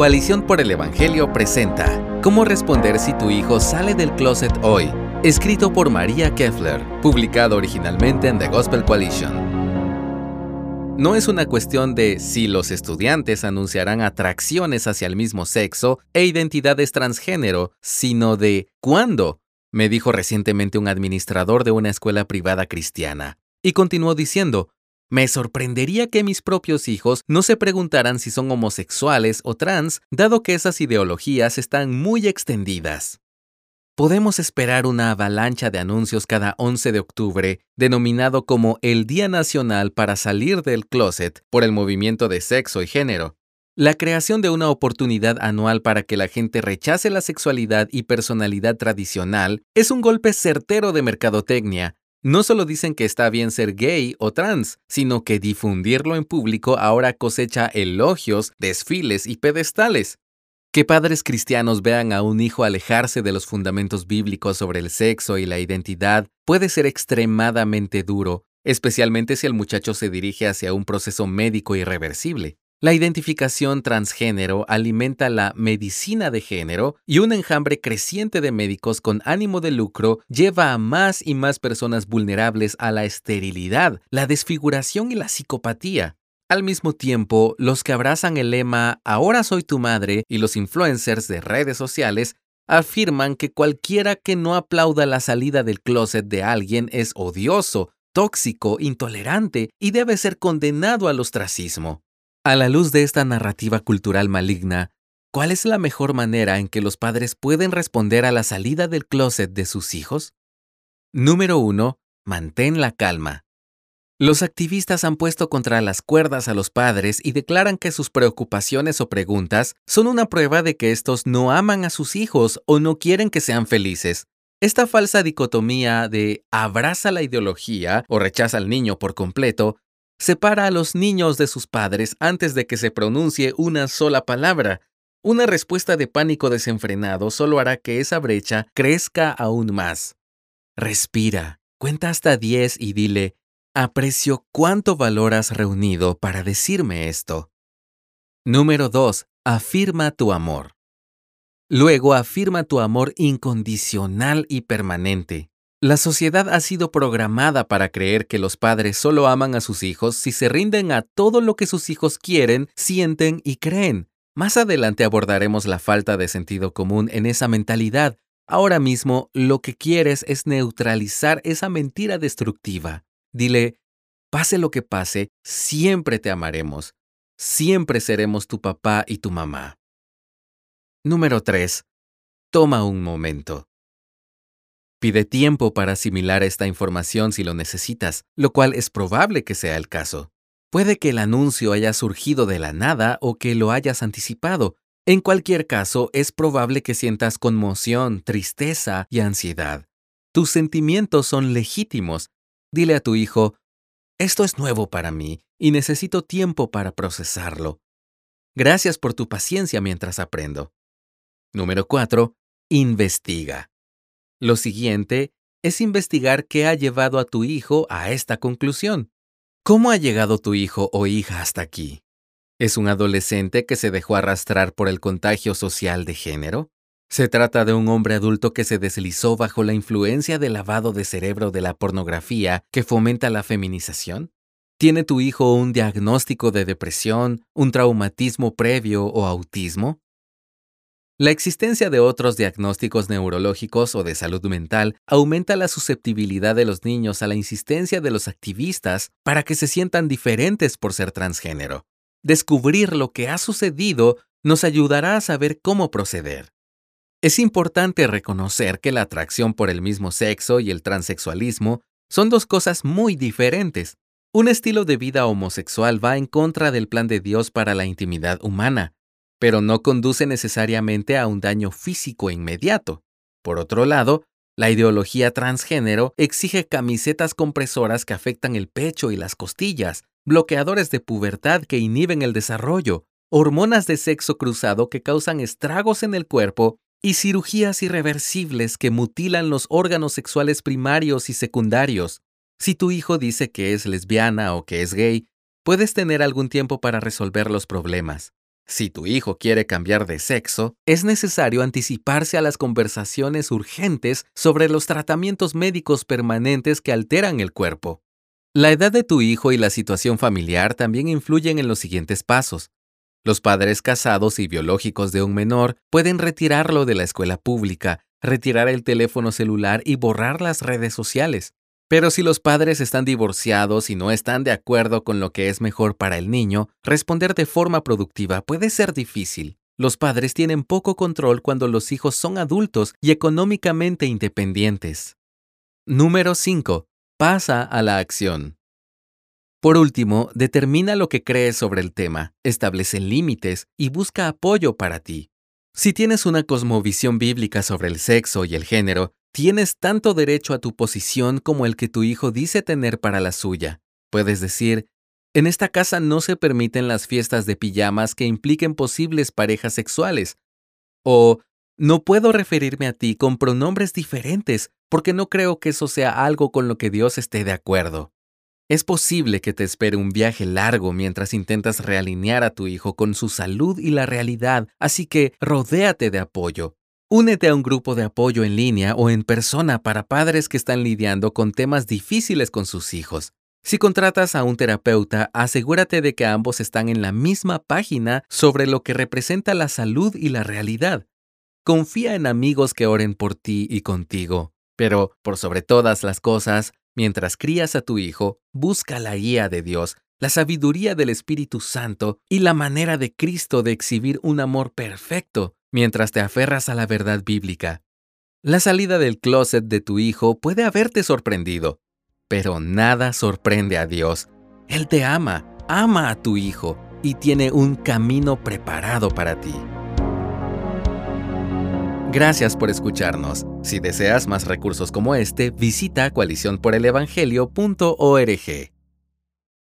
Coalición por el Evangelio presenta Cómo responder si tu hijo sale del closet hoy, escrito por María Keffler, publicado originalmente en The Gospel Coalition. No es una cuestión de si los estudiantes anunciarán atracciones hacia el mismo sexo e identidades transgénero, sino de cuándo, me dijo recientemente un administrador de una escuela privada cristiana. Y continuó diciendo, me sorprendería que mis propios hijos no se preguntaran si son homosexuales o trans, dado que esas ideologías están muy extendidas. Podemos esperar una avalancha de anuncios cada 11 de octubre, denominado como el Día Nacional para Salir del Closet por el movimiento de sexo y género. La creación de una oportunidad anual para que la gente rechace la sexualidad y personalidad tradicional es un golpe certero de mercadotecnia, no solo dicen que está bien ser gay o trans, sino que difundirlo en público ahora cosecha elogios, desfiles y pedestales. Que padres cristianos vean a un hijo alejarse de los fundamentos bíblicos sobre el sexo y la identidad puede ser extremadamente duro, especialmente si el muchacho se dirige hacia un proceso médico irreversible. La identificación transgénero alimenta la medicina de género y un enjambre creciente de médicos con ánimo de lucro lleva a más y más personas vulnerables a la esterilidad, la desfiguración y la psicopatía. Al mismo tiempo, los que abrazan el lema Ahora soy tu madre y los influencers de redes sociales afirman que cualquiera que no aplauda la salida del closet de alguien es odioso, tóxico, intolerante y debe ser condenado al ostracismo. A la luz de esta narrativa cultural maligna, ¿cuál es la mejor manera en que los padres pueden responder a la salida del closet de sus hijos? Número 1. Mantén la calma. Los activistas han puesto contra las cuerdas a los padres y declaran que sus preocupaciones o preguntas son una prueba de que estos no aman a sus hijos o no quieren que sean felices. Esta falsa dicotomía de abraza la ideología o rechaza al niño por completo separa a los niños de sus padres antes de que se pronuncie una sola palabra. Una respuesta de pánico desenfrenado solo hará que esa brecha crezca aún más. Respira, cuenta hasta 10 y dile, aprecio cuánto valor has reunido para decirme esto. Número 2. Afirma tu amor. Luego afirma tu amor incondicional y permanente. La sociedad ha sido programada para creer que los padres solo aman a sus hijos si se rinden a todo lo que sus hijos quieren, sienten y creen. Más adelante abordaremos la falta de sentido común en esa mentalidad. Ahora mismo lo que quieres es neutralizar esa mentira destructiva. Dile, pase lo que pase, siempre te amaremos. Siempre seremos tu papá y tu mamá. Número 3. Toma un momento. Pide tiempo para asimilar esta información si lo necesitas, lo cual es probable que sea el caso. Puede que el anuncio haya surgido de la nada o que lo hayas anticipado. En cualquier caso, es probable que sientas conmoción, tristeza y ansiedad. Tus sentimientos son legítimos. Dile a tu hijo, esto es nuevo para mí y necesito tiempo para procesarlo. Gracias por tu paciencia mientras aprendo. Número 4. Investiga. Lo siguiente es investigar qué ha llevado a tu hijo a esta conclusión. ¿Cómo ha llegado tu hijo o hija hasta aquí? ¿Es un adolescente que se dejó arrastrar por el contagio social de género? ¿Se trata de un hombre adulto que se deslizó bajo la influencia del lavado de cerebro de la pornografía que fomenta la feminización? ¿Tiene tu hijo un diagnóstico de depresión, un traumatismo previo o autismo? La existencia de otros diagnósticos neurológicos o de salud mental aumenta la susceptibilidad de los niños a la insistencia de los activistas para que se sientan diferentes por ser transgénero. Descubrir lo que ha sucedido nos ayudará a saber cómo proceder. Es importante reconocer que la atracción por el mismo sexo y el transexualismo son dos cosas muy diferentes. Un estilo de vida homosexual va en contra del plan de Dios para la intimidad humana, pero no conduce necesariamente a un daño físico inmediato. Por otro lado, la ideología transgénero exige camisetas compresoras que afectan el pecho y las costillas, bloqueadores de pubertad que inhiben el desarrollo, hormonas de sexo cruzado que causan estragos en el cuerpo y cirugías irreversibles que mutilan los órganos sexuales primarios y secundarios. Si tu hijo dice que es lesbiana o que es gay, puedes tener algún tiempo para resolver los problemas. Si tu hijo quiere cambiar de sexo, es necesario anticiparse a las conversaciones urgentes sobre los tratamientos médicos permanentes que alteran el cuerpo. La edad de tu hijo y la situación familiar también influyen en los siguientes pasos. Los padres casados y biológicos de un menor pueden retirarlo de la escuela pública, retirar el teléfono celular y borrar las redes sociales. Pero si los padres están divorciados y no están de acuerdo con lo que es mejor para el niño, responder de forma productiva puede ser difícil. Los padres tienen poco control cuando los hijos son adultos y económicamente independientes. Número 5. Pasa a la acción. Por último, determina lo que crees sobre el tema, establece límites y busca apoyo para ti. Si tienes una cosmovisión bíblica sobre el sexo y el género, Tienes tanto derecho a tu posición como el que tu hijo dice tener para la suya. Puedes decir, en esta casa no se permiten las fiestas de pijamas que impliquen posibles parejas sexuales. O, no puedo referirme a ti con pronombres diferentes porque no creo que eso sea algo con lo que Dios esté de acuerdo. Es posible que te espere un viaje largo mientras intentas realinear a tu hijo con su salud y la realidad, así que rodéate de apoyo. Únete a un grupo de apoyo en línea o en persona para padres que están lidiando con temas difíciles con sus hijos. Si contratas a un terapeuta, asegúrate de que ambos están en la misma página sobre lo que representa la salud y la realidad. Confía en amigos que oren por ti y contigo. Pero, por sobre todas las cosas, mientras crías a tu hijo, busca la guía de Dios, la sabiduría del Espíritu Santo y la manera de Cristo de exhibir un amor perfecto mientras te aferras a la verdad bíblica. La salida del closet de tu hijo puede haberte sorprendido, pero nada sorprende a Dios. Él te ama, ama a tu hijo y tiene un camino preparado para ti. Gracias por escucharnos. Si deseas más recursos como este, visita coaliciónporelevangelio.org.